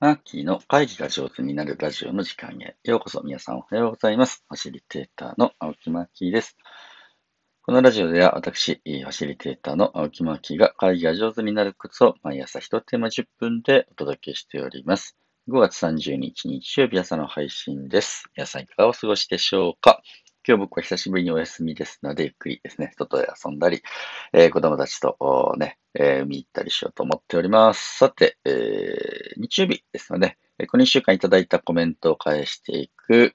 マッキーの会議が上手になるラジオの時間へようこそ皆さんおはようございます。ファシリテーターの青木マッキーです。このラジオでは私、ファシリテーターの青木マッキーが会議が上手になるコツを毎朝一テーマ10分でお届けしております。5月30日日曜日朝の配信です。皆さんいかがお過ごしでしょうか？今日僕は久しぶりにお休みですので、ゆっくりですね、外で遊んだり、えー、子供たちとね、えー、海行ったりしようと思っております。さて、えー、日曜日ですので、この1週間いただいたコメントを返していく、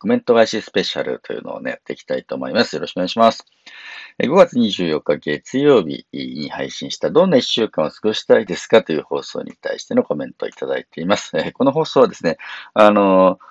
コメント返しスペシャルというのをね、やっていきたいと思います。よろしくお願いします。5月24日月曜日に配信したどんな1週間を過ごしたいですかという放送に対してのコメントをいただいています。この放送はですね、あのー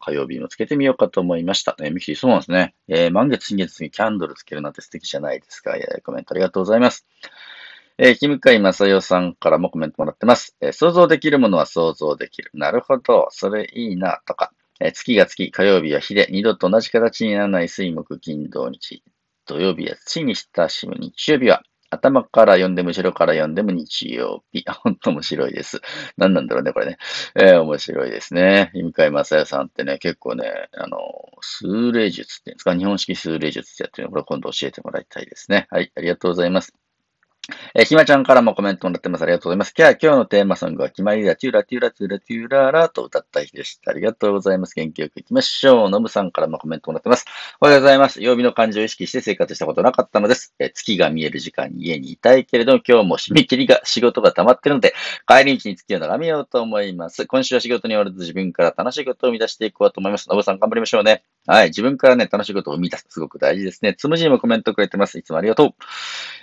火曜日もつけてみようかと思いました。えー、ミキティ、そうなんですね。えー、満月、新月にキャンドルつけるなんて素敵じゃないですか。えー、コメントありがとうございます。えー、木向井正代さんからもコメントもらってます。えー、想像できるものは想像できる。なるほど。それいいな、とか。えー、月が月、火曜日は日で、二度と同じ形にならない水木金土日。土曜日は土に親しむ日曜日は頭から読んでも後ろから読んでも日曜日。ほんと面白いです。何なんだろうね、これね。えー、面白いですね。井向正也さんってね、結構ね、あの、数例術って言うんですか、日本式数例術ってやってるの、これ今度教えてもらいたいですね。はい、ありがとうございます。えー、ひまちゃんからもコメントもらってます。ありがとうございます。今日今日のテーマソングは決まりだ。テューラテューラテューラテューララと歌った日でした。ありがとうございます。元気よく行きましょう。のぶさんからもコメントもらってます。おはようございます。曜日の漢字を意識して生活したことなかったのです。えー、月が見える時間に家にいたいけれど、今日も締め切りが仕事が溜まってるので、帰り道に月を眺めようと思います。今週は仕事におらず自分から楽しいことを生み出していこうと思います。のぶさん頑張りましょうね。はい。自分からね、楽しいことを生み出す。すごく大事ですね。つむじにもコメントくれてます。いつもありがとう。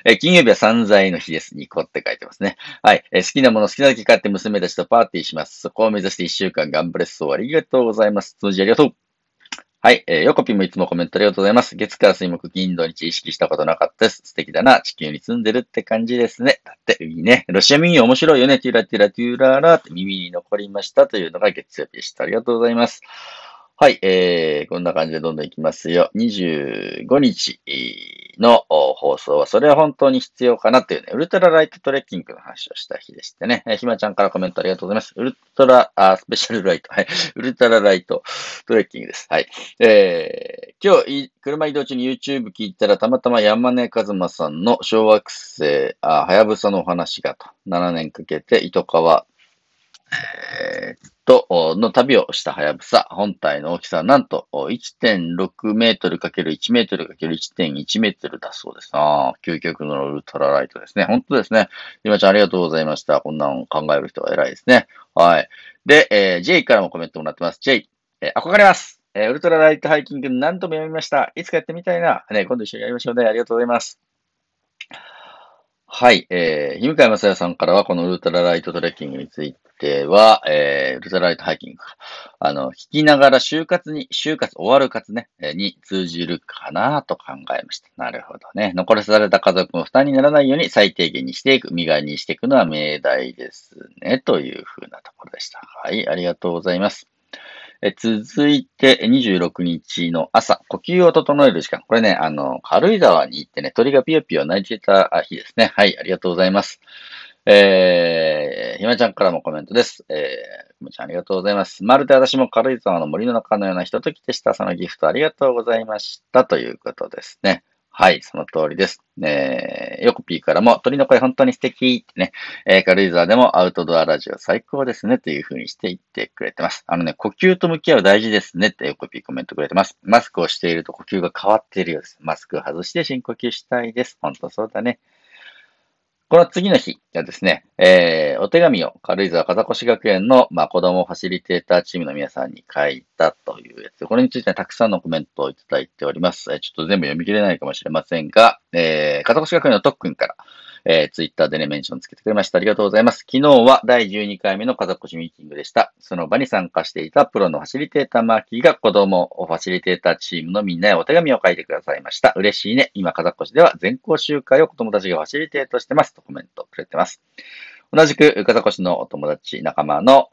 えー、金曜日は散財の日です。ニコって書いてますね。はい。えー、好きなもの好きなだけ買って娘たちとパーティーします。そこを目指して一週間頑張れそう。ありがとうございます。つむじありがとう。はい。えー、ヨコピもいつもコメントありがとうございます。月火水木金土日意識したことなかったです。素敵だな。地球に住んでるって感じですね。だって、いいね。ロシア民謡面白いよね。テュラテュラテューラーラーって耳に残りましたというのが月曜日でした。ありがとうございます。はい、えー、こんな感じでどんどんいきますよ。25日の放送は、それは本当に必要かなっていうね、ウルトラライトトレッキングの話をした日でしてね、え、ひまちゃんからコメントありがとうございます。ウルトラ、あ、スペシャルライト、はい、ウルトラライトトレッキングです。はい。えー、今日、車移動中に YouTube 聞いたら、たまたま山根和馬さんの小惑星、あ、はやぶさのお話がと、7年かけて、糸川、えー、と、の旅をしたはやぶさ、本体の大きさはなんと1.6メートル ×1 メートル ×1.1 メートルだそうです。ああ、究極のウルトラライトですね。本当ですね。ひまちゃんありがとうございました。こんなの考える人は偉いですね。はい。で、えー、J からもコメントもらってます。J、えー、憧れます。えー、ウルトラライトハイキング何度も読みました。いつかやってみたいな。ね、今度一緒にやりましょうね。ありがとうございます。はい。えー、ひむかやまさやさんからは、このウルトラライトトレッキングについては、えー、ウルトラライトハイキング。あの、弾きながら就活に、就活、終わる活ね、えー、に通じるかなと考えました。なるほどね。残らされた家族の負担にならないように最低限にしていく、身代にしていくのは命題ですね。というふうなところでした。はい。ありがとうございます。え続いて、26日の朝、呼吸を整える時間。これね、あの、軽井沢に行ってね、鳥がピヨピヨ鳴いていた日ですね。はい、ありがとうございます。えー、ひまちゃんからもコメントです。えー、ひまちゃんありがとうございます。まるで私も軽井沢の森の中のようなひとときでした。そのギフトありがとうございました。ということですね。はい、その通りです。えー、ヨコピーからも、鳥の声本当に素敵ってね、えー、軽井沢でもアウトドアラジオ最高ですねという風にして言ってくれてます。あのね、呼吸と向き合う大事ですねってヨコピーコメントくれてます。マスクをしていると呼吸が変わっているようです。マスクを外して深呼吸したいです。本当そうだね。この次の日がですね、えー、お手紙を軽井沢風越学園の、まあ、子供ファシリテーターチームの皆さんに書いたというやつ。これについて、ね、たくさんのコメントをいただいております。えー、ちょっと全部読み切れないかもしれませんが、えー、風越学園の特訓から、えー、ツイッターでね、メンションつけてくれました。ありがとうございます。昨日は第12回目の家族ミーティングでした。その場に参加していたプロのファシリテーターマーキーが子供を、ファシリテーターチームのみんなへお手紙を書いてくださいました。嬉しいね。今、家族では全校集会を子供たちがファシリテートしてます。とコメントくれてます。同じく、風越のお友達、仲間の、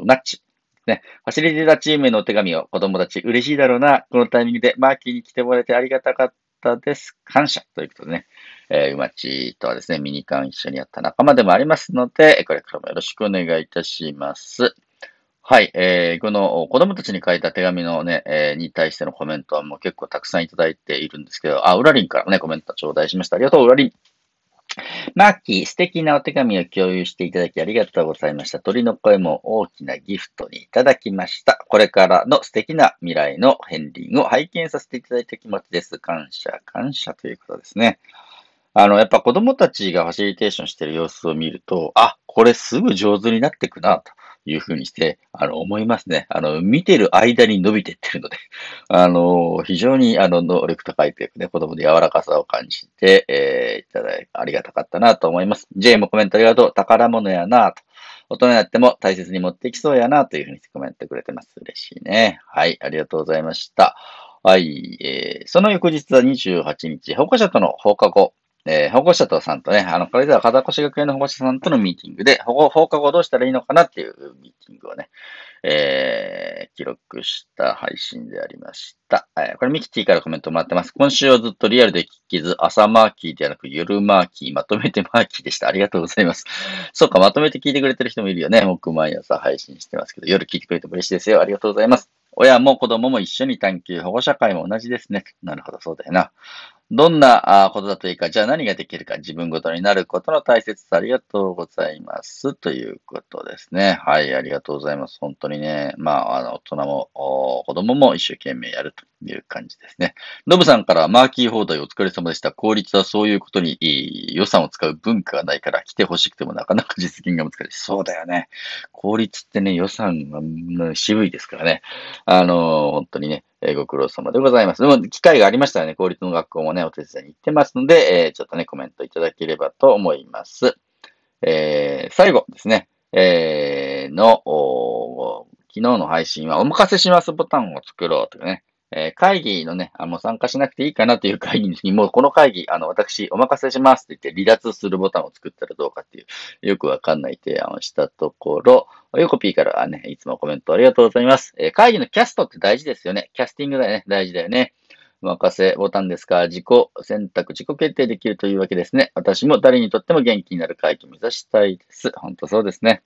うまっち。ね、ファシリテーターチームへのお手紙を子供たち嬉しいだろうな。このタイミングでマーキーに来てもらえてありがたかったです。感謝。ということでね、えー、うまちとはですね、ミニカン一緒にやった仲間でもありますので、これからもよろしくお願いいたします。はい、えー、この子供たちに書いた手紙のね、えー、に対してのコメントはもう結構たくさんいただいているんですけど、あ、ウラリンからね、コメント頂戴しました。ありがとう、ウラリン。マッキー、素敵なお手紙を共有していただきありがとうございました。鳥の声も大きなギフトにいただきました。これからの素敵な未来の片鱗を拝見させていただいた気持ちです。感謝、感謝ということですね。あの、やっぱ子供たちがファシリテーションしている様子を見ると、あ、これすぐ上手になっていくな、というふうにして、あの、思いますね。あの、見てる間に伸びてってるので、あの、非常に、あの、能力高いというかね、子供で柔らかさを感じて、えー、いただいありがたかったなと思います。J もコメントありがとう。宝物やなと。大人になっても大切に持ってきそうやなというふうにコメントくれてます。嬉しいね。はい、ありがとうございました。はい、えー、その翌日は28日、保護者との放課後、えー、保護者とさんとね、あの、これでは風越学園の保護者さんとのミーティングで、保護、放課後どうしたらいいのかなっていうミーティングをね、えー、記録した配信でありました。えー、これミキティからコメントもらってます。今週はずっとリアルで聞きず、朝マーキーではなく夜マーキー、まとめてマーキーでした。ありがとうございます。そうか、まとめて聞いてくれてる人もいるよね。僕毎朝配信してますけど、夜聞いてくれても嬉しいですよ。ありがとうございます。親も子供も一緒に探求、保護者会も同じですね。なるほど、そうだよな。どんなことだといいか、じゃあ何ができるか、自分ごとになることの大切さ、ありがとうございます。ということですね。はい、ありがとうございます。本当にね、まあ、あの、大人も、子供も一生懸命やるという感じですね。ノブさんからマーキー放題お疲れ様でした。効率はそういうことに予算を使う文化がないから来てほしくてもなかなか実現が難しい。そうだよね。効率ってね、予算が渋いですからね。あの、本当にね、えー、ご苦労様でございます。でも、機会がありましたらね、公立の学校もね、お手伝いに行ってますので、えー、ちょっとね、コメントいただければと思います。えー、最後ですね、えー、の、昨日の配信は、お任せしますボタンを作ろうというね、えー、会議のね、あの、参加しなくていいかなという会議に、もうこの会議、あの、私、お任せしますって言って離脱するボタンを作ったらどうかっていう、よくわかんない提案をしたところ、ヨコピーからね、いつもコメントありがとうございます。えー、会議のキャストって大事ですよね。キャスティングだよね。大事だよね。お任せボタンですか自己選択、自己決定できるというわけですね。私も誰にとっても元気になる会議を目指したいです。本当そうですね。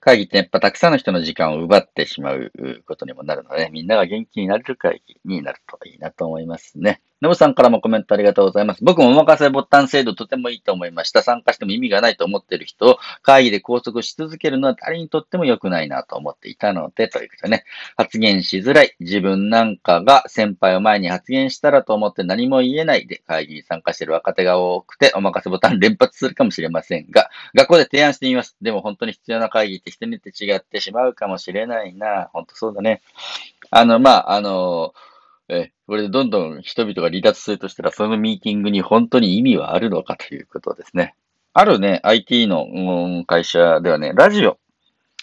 会議ってやっぱたくさんの人の時間を奪ってしまうことにもなるので、みんなが元気になれる会議になるといいなと思いますね。ノブさんからもコメントありがとうございます。僕もお任せボタン制度とてもいいと思いました。参加しても意味がないと思っている人を会議で拘束し続けるのは誰にとっても良くないなと思っていたので、ということでね、発言しづらい。自分なんかが先輩を前に発言したらと思って何も言えないで会議に参加している若手が多くてお任せボタン連発するかもしれませんが、学校で提案してみます。でも本当に必要な会議って人によって違ってしまうかもしれないな。本当そうだね。あの、まあ、あのえ、これでどんどん人々が離脱するとしたら、そのミーティングに本当に意味はあるのかということですね。あるね、IT の、会社ではね、ラジオ、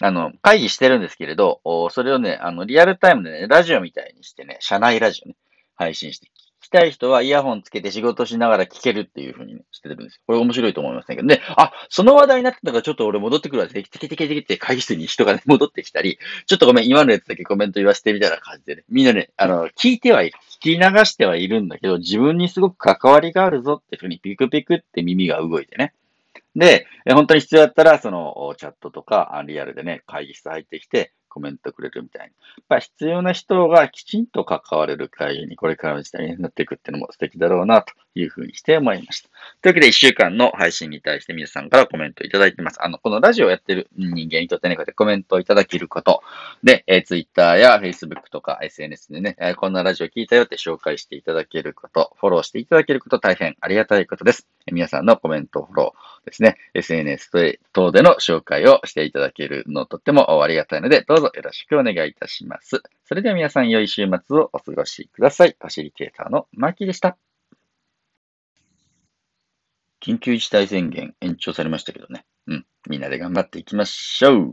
あの、会議してるんですけれど、それをね、あの、リアルタイムでね、ラジオみたいにしてね、社内ラジオね、配信して聞きたい人はイヤホンつけて仕事しながら聞けるっていう風に、してるんですよ。これ面白いと思いますね。けどね、あ、その話題になってたからちょっと俺戻ってくるわ。テキテキテキテキって会議室に人がね、戻ってきたり、ちょっとごめん、今のやつだけコメント言わせてみたいな感じでね、みんなね、あの、聞いてはいる。聞き流してはいるんだけど、自分にすごく関わりがあるぞっていう風にピクピクって耳が動いてね。で、本当に必要だったら、その、チャットとか、リアルでね、会議室入ってきて、コメントくれるみたいな。やっぱ必要な人がきちんと関われる会議にこれからの時代になっていくっていうのも素敵だろうなというふうにして思いました。というわけで1週間の配信に対して皆さんからコメントいただいてます。あの、このラジオをやってる人間にとってね、こうやってコメントをいただけること。で、えー、Twitter や Facebook とか SNS でね、えー、こんなラジオ聞いたよって紹介していただけること、フォローしていただけること大変ありがたいことです。えー、皆さんのコメント、フォローですね、SNS 等での紹介をしていただけるのとってもありがたいので、どうぞよろしくお願いいたします。それでは皆さん良い週末をお過ごしください。ファシリテーターのマーキーでした。緊急事態宣言延長されましたけどね。うん。みんなで頑張っていきましょう。